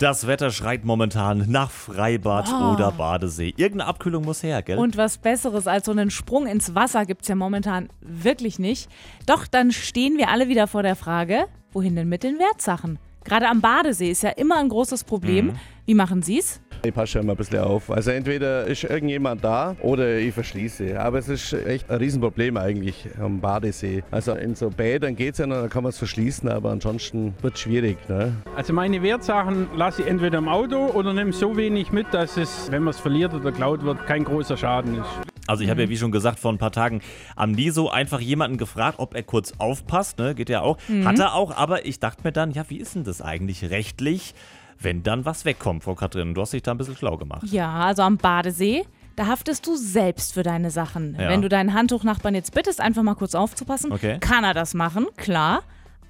Das Wetter schreit momentan nach Freibad Oh. oder Badesee. Irgendeine Abkühlung muss her, gell? Und was Besseres als so einen Sprung ins Wasser gibt es ja momentan wirklich nicht. Doch dann stehen wir alle wieder vor der Frage, wohin denn mit den Wertsachen? Gerade am Badesee ist ja immer ein großes Problem. Mhm. Wie machen Sie es? Ich passe schon immer ein bisschen auf. Also entweder ist irgendjemand da oder ich verschließe. Aber es ist echt ein Riesenproblem eigentlich am Badesee. Also in so Bädern geht es ja noch, da kann man es verschließen, aber ansonsten wird es schwierig. Ne? Also meine Wertsachen lasse ich entweder im Auto oder nehme so wenig mit, dass es, wenn man es verliert oder klaut wird, kein großer Schaden ist. Also ich habe ja, wie schon gesagt, vor ein paar Tagen am Niso einfach jemanden gefragt, ob er kurz aufpasst. Ne? Geht ja auch. Hat er auch, aber ich dachte mir dann, ja, wie ist denn das eigentlich rechtlich, wenn dann was wegkommt, Frau Katrin? Du hast dich da ein bisschen schlau gemacht. Ja, also am Badesee, da haftest du selbst für deine Sachen. Ja. Wenn du deinen Handtuchnachbarn jetzt bittest, einfach mal kurz aufzupassen, Okay. kann er das machen, klar.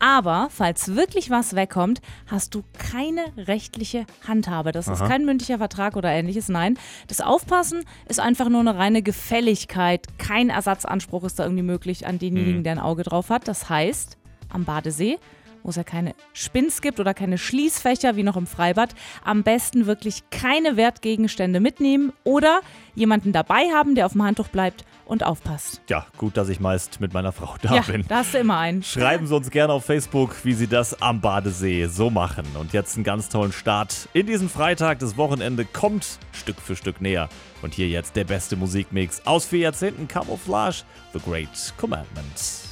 Aber falls wirklich was wegkommt, hast du keine rechtliche Handhabe. Das ist Aha. kein mündlicher Vertrag oder ähnliches. Nein, das Aufpassen ist einfach nur eine reine Gefälligkeit. Kein Ersatzanspruch ist da irgendwie möglich an denjenigen, der ein Auge drauf hat. Das heißt, am Badesee wo es ja keine Spins gibt oder keine Schließfächer wie noch im Freibad, am besten wirklich keine Wertgegenstände mitnehmen oder jemanden dabei haben, der auf dem Handtuch bleibt und aufpasst. Ja, gut, dass ich meist mit meiner Frau da ja, bin. da hast du immer einen. Schreiben Sie uns gerne auf Facebook, wie Sie das am Badesee so machen. Und jetzt einen ganz tollen Start in diesen Freitag. Das Wochenende kommt Stück für Stück näher. Und hier jetzt der beste Musikmix aus vier Jahrzehnten Camouflage, The Great Commandment.